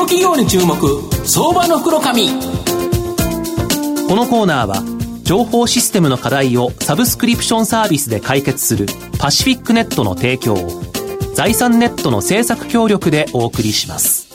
の企業に注目相場の袋紙このコーナーは情報システムの課題をサブスクリプションサービスで解決するパシフィックネットの提供を財産ネットの政策協力でお送りします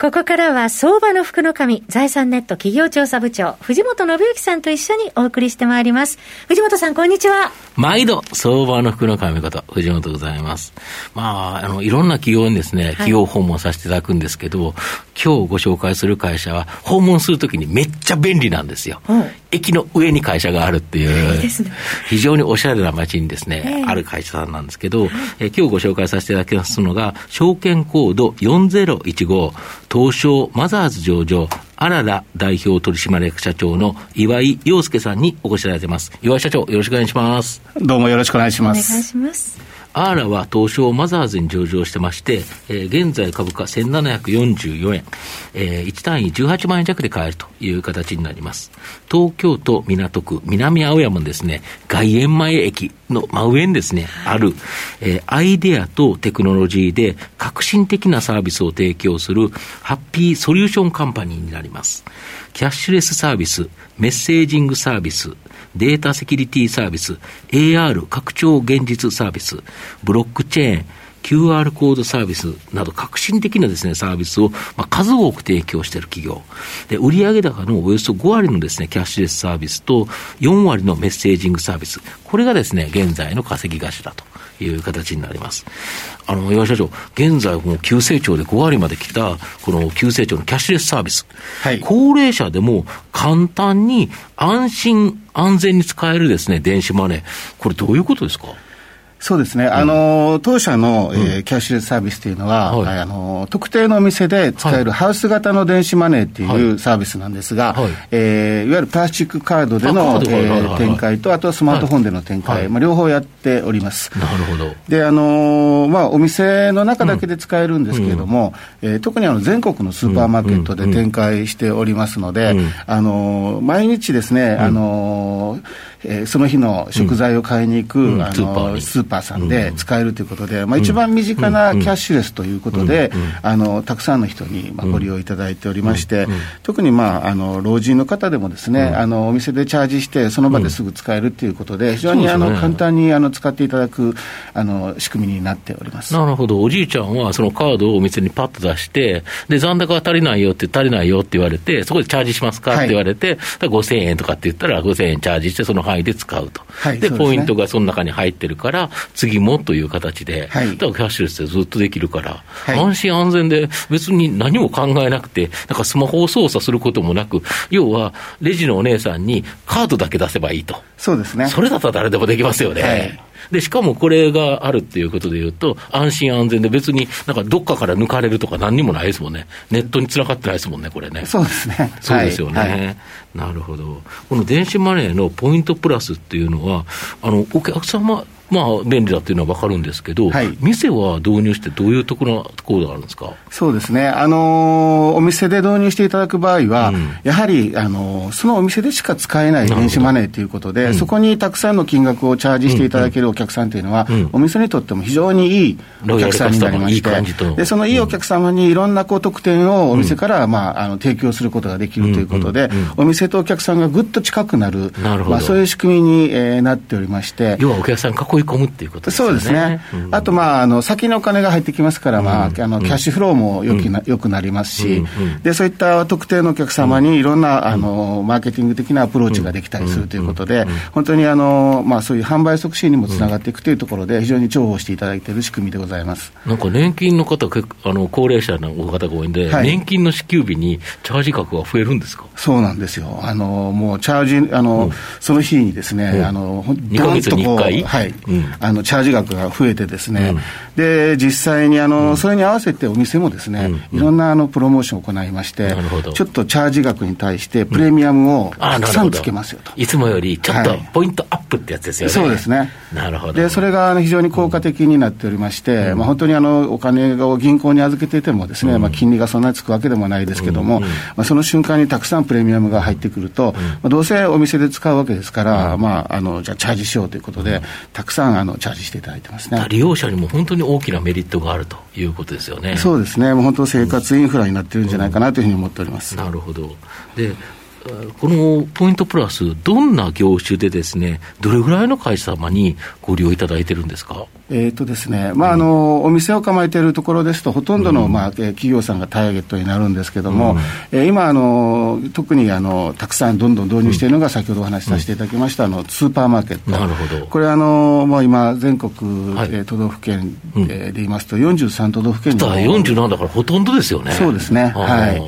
ここからは相場の福の神、財産ネット企業調査部長、藤本信之さんと一緒にお送りしてまいります。藤本さん、こんにちは。毎度、相場の福の神こと、藤本でございます。まあ、あの、いろんな企業にですね、企業訪問させていただくんですけど、はい、今日ご紹介する会社は、訪問するときにめっちゃ便利なんですよ。うん、駅の上に会社があるっていう、いいね、非常におしゃれな街にですね、ある会社さんなんですけど、え今日ご紹介させていただきますのが、証券コード4015、東証マザーズ上場、あらら代表取締役社長の岩井陽介さんにお越しいただいてます。岩井社長、よろしくお願いします。どうもよろしくお願いします。お願いします。アーラは東証マザーズに上場してまして、えー、現在株価1744円、えー、1単位18万円弱で買えるという形になります。東京都港区南青山のですね、外苑前駅の真上にですね、ある、えー、アイデアとテクノロジーで革新的なサービスを提供するハッピーソリューションカンパニーになります。キャッシュレスサービス、メッセージングサービス、データセキュリティサービス、AR 拡張現実サービス、ブロックチェーン、QR コードサービスなど革新的なですね、サービスを、まあ、数多く提供している企業。で、売上高のおよそ5割のですね、キャッシュレスサービスと4割のメッセージングサービス。これがですね、現在の稼ぎ頭だという形になります。あの、岩井社長、現在もう急成長で5割まで来た、この急成長のキャッシュレスサービス。はい、高齢者でも簡単に安心安全に使えるですね、電子マネー。これどういうことですか？そうですね、うん、あの当社の、えー、キャッシュレスサービスというのは、はい、あの特定のお店で使えるハウス型の電子マネーっていうサービスなんですが、はい。えー、いわゆるプラスチックカードでの、えー、展開と、あとはスマートフォンでの展開、まあ、両方やっております。なるほど。であのまあ、お店の中だけで使えるんですけれども、うん、えー、特にあの全国のスーパーマーケットで展開しておりますので、うん、あの毎日ですね、あのえー、その日の食材を買いに行く、うん、あのスーパーさんで使えるということで、うん、まあ、一番身近なキャッシュレスということで、あのたくさんの人に、まあ、ご利用いただいておりまして、特に、まあ、あの老人の方でもですね、あのお店でチャージして、その場ですぐ使えるということで、非常にあの、簡単にあの使っていただくあの仕組みになっております。なるほど、おじいちゃんはそのカードをお店にパッと出して、で残高が足りないよって、足りないよって言われて、そこでチャージしますかって言われて、はい、5000円とかって言ったら、5000円チャージして、その範囲で使うと。はい、で、ポイントがその中に入ってるから、次もという形で、はい、だからキャッシュレスでずっとできるから、はい、安心安全で別に何も考えなくて、なんかスマホを操作することもなく、要はレジのお姉さんにカードだけ出せばいいと。そうですね。それだったら誰でもできますよね。はいで、しかもこれがあるっていうことでいうと、安心安全で別になんかどっかから抜かれるとか何にもないですもんね。ネットにつながってないですもんね、これね。そうですね。そうですよね。はいはい、なるほど。この電子マネーのポイントプラスっていうのは、あの、お客様まあ、便利だっていうのは分かるんですけど、はい、店は導入して、どういうところところがあるんですか？そうですね、あのー、お店で導入していただく場合は、うん、やはり、あのー、そのお店でしか使えない電子マネーということで、うん、そこにたくさんの金額をチャージしていただけるお客さんというのは、うん。お店にとっても非常にいいお客さんになりまして、でそのいいお客様にいろんなこう特典をお店から、まあ、あの提供することができるということで、お店とお客さんがぐっと近くなる、なるまあ、そういう仕組みに、えー、なっておりまして。要はお客さん囲い込むっていうことですね。そうですね。あと、まあ、あの、先のお金が入ってきますから、まあ、あの、キャッシュフローもよくな,、よくなりますし、で、そういった特定のお客様にいろんな、あの、マーケティング的なアプローチができたりするということで、本当に、あの、まあ、そういう販売促進にもつながっていくというところで、非常に重宝していただいている仕組みでございます。なんか年金の方、あの、高齢者の方が多いんで、はい、年金の支給日にチャージ額は増えるんですか？そうなんですよ。あの、もう、チャージ、あの、その日にですね、あの、2ヶ月に1回？はい。あの、チャージ額が増えてですね、で、実際にあの、それに合わせてお店もですね、いろんなあのプロモーションを行いまして、ちょっとチャージ額に対してプレミアムをたくさんつけますよと。いつもよりちょっとポイントアップってやつですよね。そうですね。なるほど。で、それが非常に効果的になっておりまして、まあ本当にあの、お金を銀行に預けていてもですね、まあ金利がそんなにつくわけでもないですけども、まあその瞬間にたくさんプレミアムが入ってくると、まあどうせお店で使うわけですから、まああの、じゃあチャージしようということで、たくさんあのチャージしていただいてますね利用者にも本当に大きなメリットがあるということですよね。そうですね、もう本当、生活インフラになってるんじゃないかなというふうに思っております。なるほどでこのポイントプラス、どんな業種でですね、どれぐらいの会社様にご利用いただいてるんですか？えっ、とですね、まあ、あの、お店を構えているところですと、ほとんどの、まあ、企業さんがターゲットになるんですけれども、うん、え今、あの、特に、あの、たくさんどんどん導入しているのが、先ほどお話しさせていただきました、あの、スーパーマーケット。なるほど。これ、あの、もう今、全国、はい、都道府県、で言いますと、43都道府県に。47だからほとんどですよね。そうですね。はい。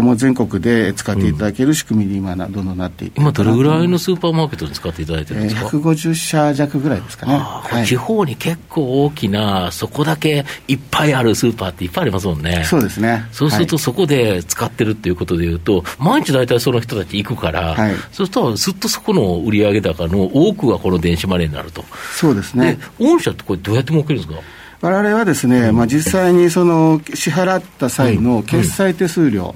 もう全国で使っていただける仕組みに今、どんどんなっていて、今、どれぐらいのスーパーマーケットに使っていただいてるんですか、えー、150社弱ぐらいですかね、はい、地方に結構大きな、そこだけいっぱいあるスーパーっていっぱいありますもんね、そうですね。そうすると、そこで使ってるっていうことでいうと、毎日大体その人たち行くから、はい、そうすると、ずっとそこの売上高の多くがこの電子マネーになると。そうですね。御社ってこれ、どうやって儲けるんですか？我々はですね、まあ、実際にその支払った際の決済手数料、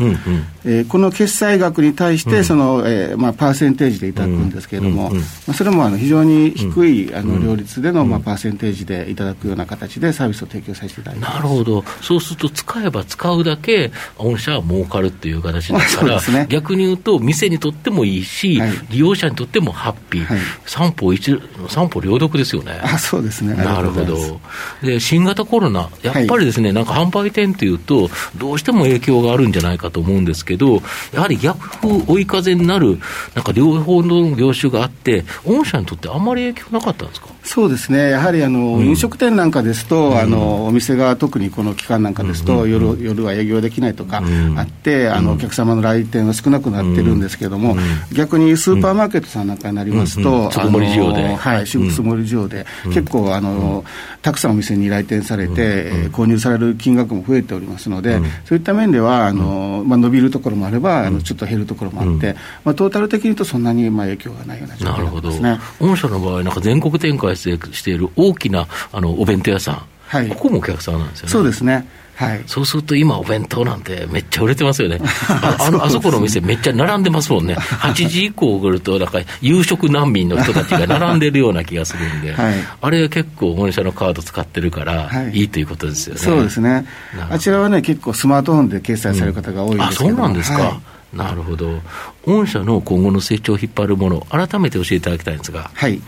えー、この決済額に対してその、えーまあ、パーセンテージでいただくんですけれども、まあ、それもあの非常に低いあの両立での、まあ、パーセンテージでいただくような形でサービスを提供させていただいてなるほど、そうすると使えば使うだけ、御社は儲かるっていう形ですから、ね、逆に言うと、店にとってもいいし、はい、利用者にとってもハッピー、はい、三歩一三歩両得ですよね。あそうですね。なるほど。で新型コロナ、やっぱりですね、はい、なんか販売店というと、どうしても影響があるんじゃないかと思うんですけど、やはり逆風、追い風になる、なんか両方の業種があって、御社にとってあんまり影響なかったんですか？そうですね、やはりあの、うん、飲食店なんかですと、うん、あの、お店が特にこの期間なんかですと、うん、夜夜は営業できないとかあって、あのお客様の来店は少なくなってるんですけれども、逆にスーパーマーケットさんなんかになりますと、つもり需要で。はい、つもり需要で、結構あの、たくさんお店に来店されて、えー、購入される金額も増えておりますので、そういった面では、あのまあ、伸びるところもあれば、あのちょっと減るところもあって、まあ、トータル的に言うと、そんなにまあ影響がないような状況ですね。御社の場合、なんか全国展開している大きなあのお弁当屋さん、はい、ここもお客さんなんですよね。そうですねはい、そうすると今、お弁当なんてめっちゃ売れてますよね、ああのあそこの店、めっちゃ並んでますもんね、8時以降来ると、なんか夕食難民の人たちが並んでるような気がするんで、はい、あれ、結構、御社のカード使ってるから、い。いということですよね、そうですね、あちらはね、結構、スマートフォンで決済される方が多いですけど、うん、あそうなんですか。はい。なるほど。御社の今後の成長を引っ張るもの、改めて教えていただきたいんですが。はい。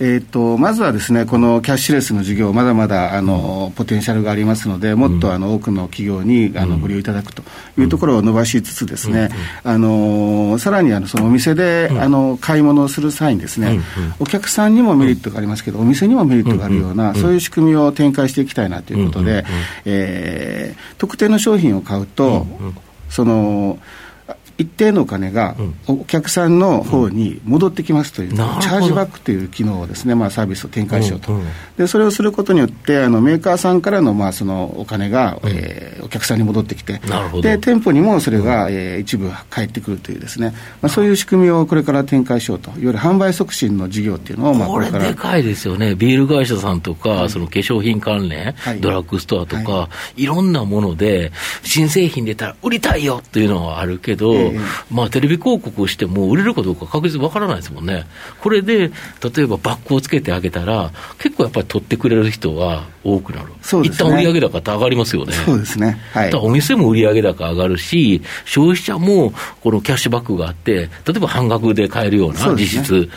えーと、まずはですねこのキャッシュレスの事業、まだまだあの、ポテンシャルがありますので、もっとあの多くの企業にあのご利用いただくというところを伸ばしつつ、ですね、あのさらにあのそのお店で、あの買い物をする際にですね、お客さんにもメリットがありますけど、お店にもメリットがあるような、そういう仕組みを展開していきたいなということで、えー、特定の商品を買うと、その、一定のお金がお客さんの方に戻ってきますという、うん、チャージバックという機能をですね、まあ、サービスを展開しようと、うんうん、でそれをすることによってあのメーカーさんからの,、まあそのお金が、うん、えー、お客さんに戻ってきてで店舗にもそれが、えー、一部返ってくるというですね、まあ、そういう仕組みをこれから展開しようといわゆる販売促進の事業っていうのを、まあ、これでかいですよね。ビール会社さんとか、はい、その化粧品関連、はい、ドラッグストアとか、はい、いろんなもので新製品出たら売りたいよっていうのはあるけど、えー、まあテレビ広告をしても売れるかどうか確実にわからないですもんね。これで、例えばバックをつけてあげたら、結構やっぱり取ってくれる人が多くなる。そうですね。一旦売上高って上がりますよね。そうですね。はい。お店も売上高上がるし、消費者もこのキャッシュバックがあって、例えば半額で買えるような実質。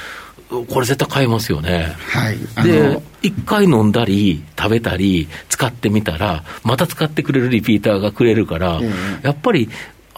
これ絶対買えますよね。はい。で、一回飲んだり、食べたり、使ってみたら、また使ってくれるリピーターがくれるから、えー、やっぱり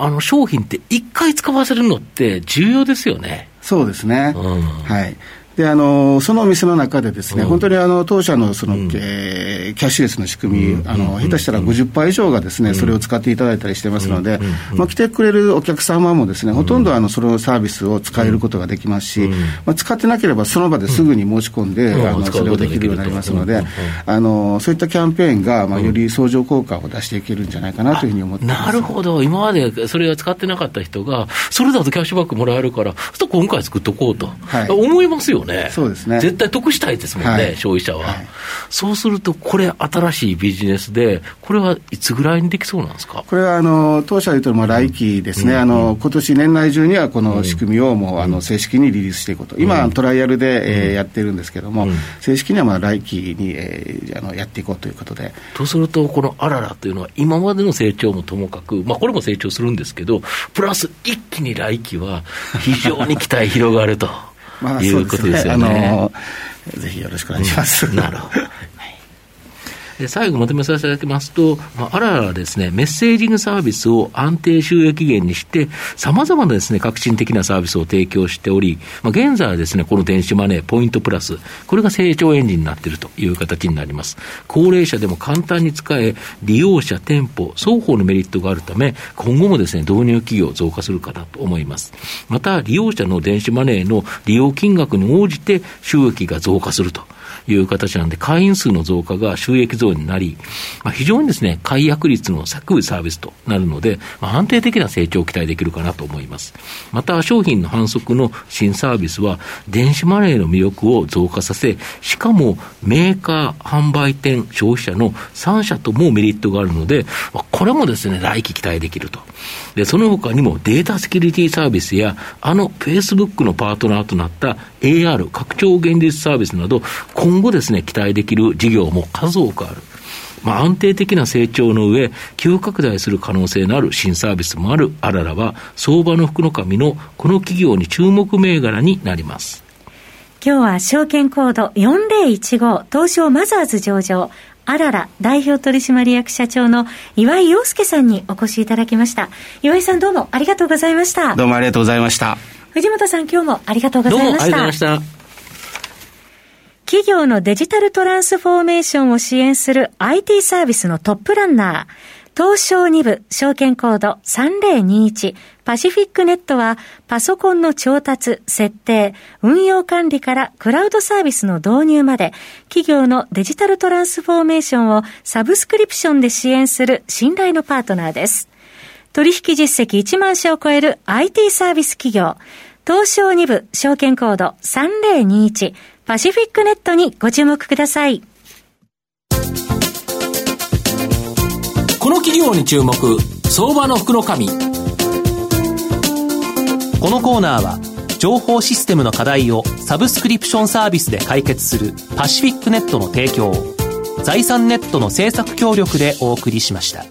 あの商品って一回使わせるのって重要ですよね。そうですね。うん、はい。であのそのお店の中でですね、うん、本当にあの当社のその、うん、えー、キャッシュレスの仕組み、うん、あの下手したら50%以上がですね、それを使っていただいたりしてますので、まあ、来てくれるお客様もですね、ほとんどあのそのサービスを使えることができますし、まあ、使ってなければその場ですぐに申し込んで、あのそれをできるようになりますので、あのそういったキャンペーンが、まあ、より相乗効果を出していけるんじゃないかなというふうに思ってなるほど、今までそれが使ってなかった人が、それだとキャッシュバックもらえるから、ちょっと今回作っとこうと、はい、思いますよね。ね。そうですね。絶対得したいですもんね、はい、消費者は、はい、そうすると、これ、新しいビジネスで、これはいつぐらいにできそうなんですか？これはあの当社で言うと、来期ですね、うん、あの今年年内中にはこの仕組みをもう、あの正式にリリースしていくこと、今、トライアルで、えー、やってるんですけども、正式にはまあ来期に、えー、あのやっていこうということで。とすると、このあららというのは、今までの成長もともかく、まあ、これも成長するんですけど、プラス一気に来期は、非常に期待広がるということですよね。ぜひよろしくお願いします。うん、なるほど。で最後まとめさせていただきますと、まあ、あららですね、メッセージングサービスを安定収益源にして、さまざまなですね、革新的なサービスを提供しており、まあ、現在はですね、この電子マネー、ポイントプラス、これが成長エンジンになっているという形になります。高齢者でも簡単に使え、利用者、店舗、双方のメリットがあるため、今後もですね、導入企業増加するかなと思います。また、利用者の電子マネーの利用金額に応じて収益が増加すると。いう形なんで、会員数の増加が収益増になり、まあ、非常にですね、解約率の削ぐサービスとなるので、まあ、安定的な成長を期待できるかなと思います。また、商品の反則の新サービスは、電子マネーの魅力を増加させ、しかもメーカー、販売店、消費者の3社ともメリットがあるので、まあ、これもですね、来期期待できると。で、その他にもデータセキュリティサービスや、あの Facebook のパートナーとなった AR、拡張現実サービスなど、今後ですね、期待できる事業も数多くある。まあ、安定的な成長の上、急拡大する可能性のある新サービスもある。あららは、相場の福の神のこの企業に注目銘柄になります。今日は証券コード4015東証マザーズ上場。あらら代表取締役社長の岩井陽介さんにお越しいただきました。岩井さんどうもありがとうございました。どうもありがとうございました。藤本さん今日もありがとうございました。どうもありがとうございました企業のデジタルトランスフォーメーションを支援する IT サービスのトップランナー、東証2部証券コード3021パシフィックネットはパソコンの調達、設定、運用管理からクラウドサービスの導入まで企業のデジタルトランスフォーメーションをサブスクリプションで支援する信頼のパートナーです。取引実績1万社を超える IT サービス企業東証2部証券コード3021パシフィックネットにご注目ください。この企業に注目、相場の福の。このコーナーは、情報システムの課題をサブスクリプションサービスで解決するパシフィックネットの提供を財産ネットの制作協力でお送りしました。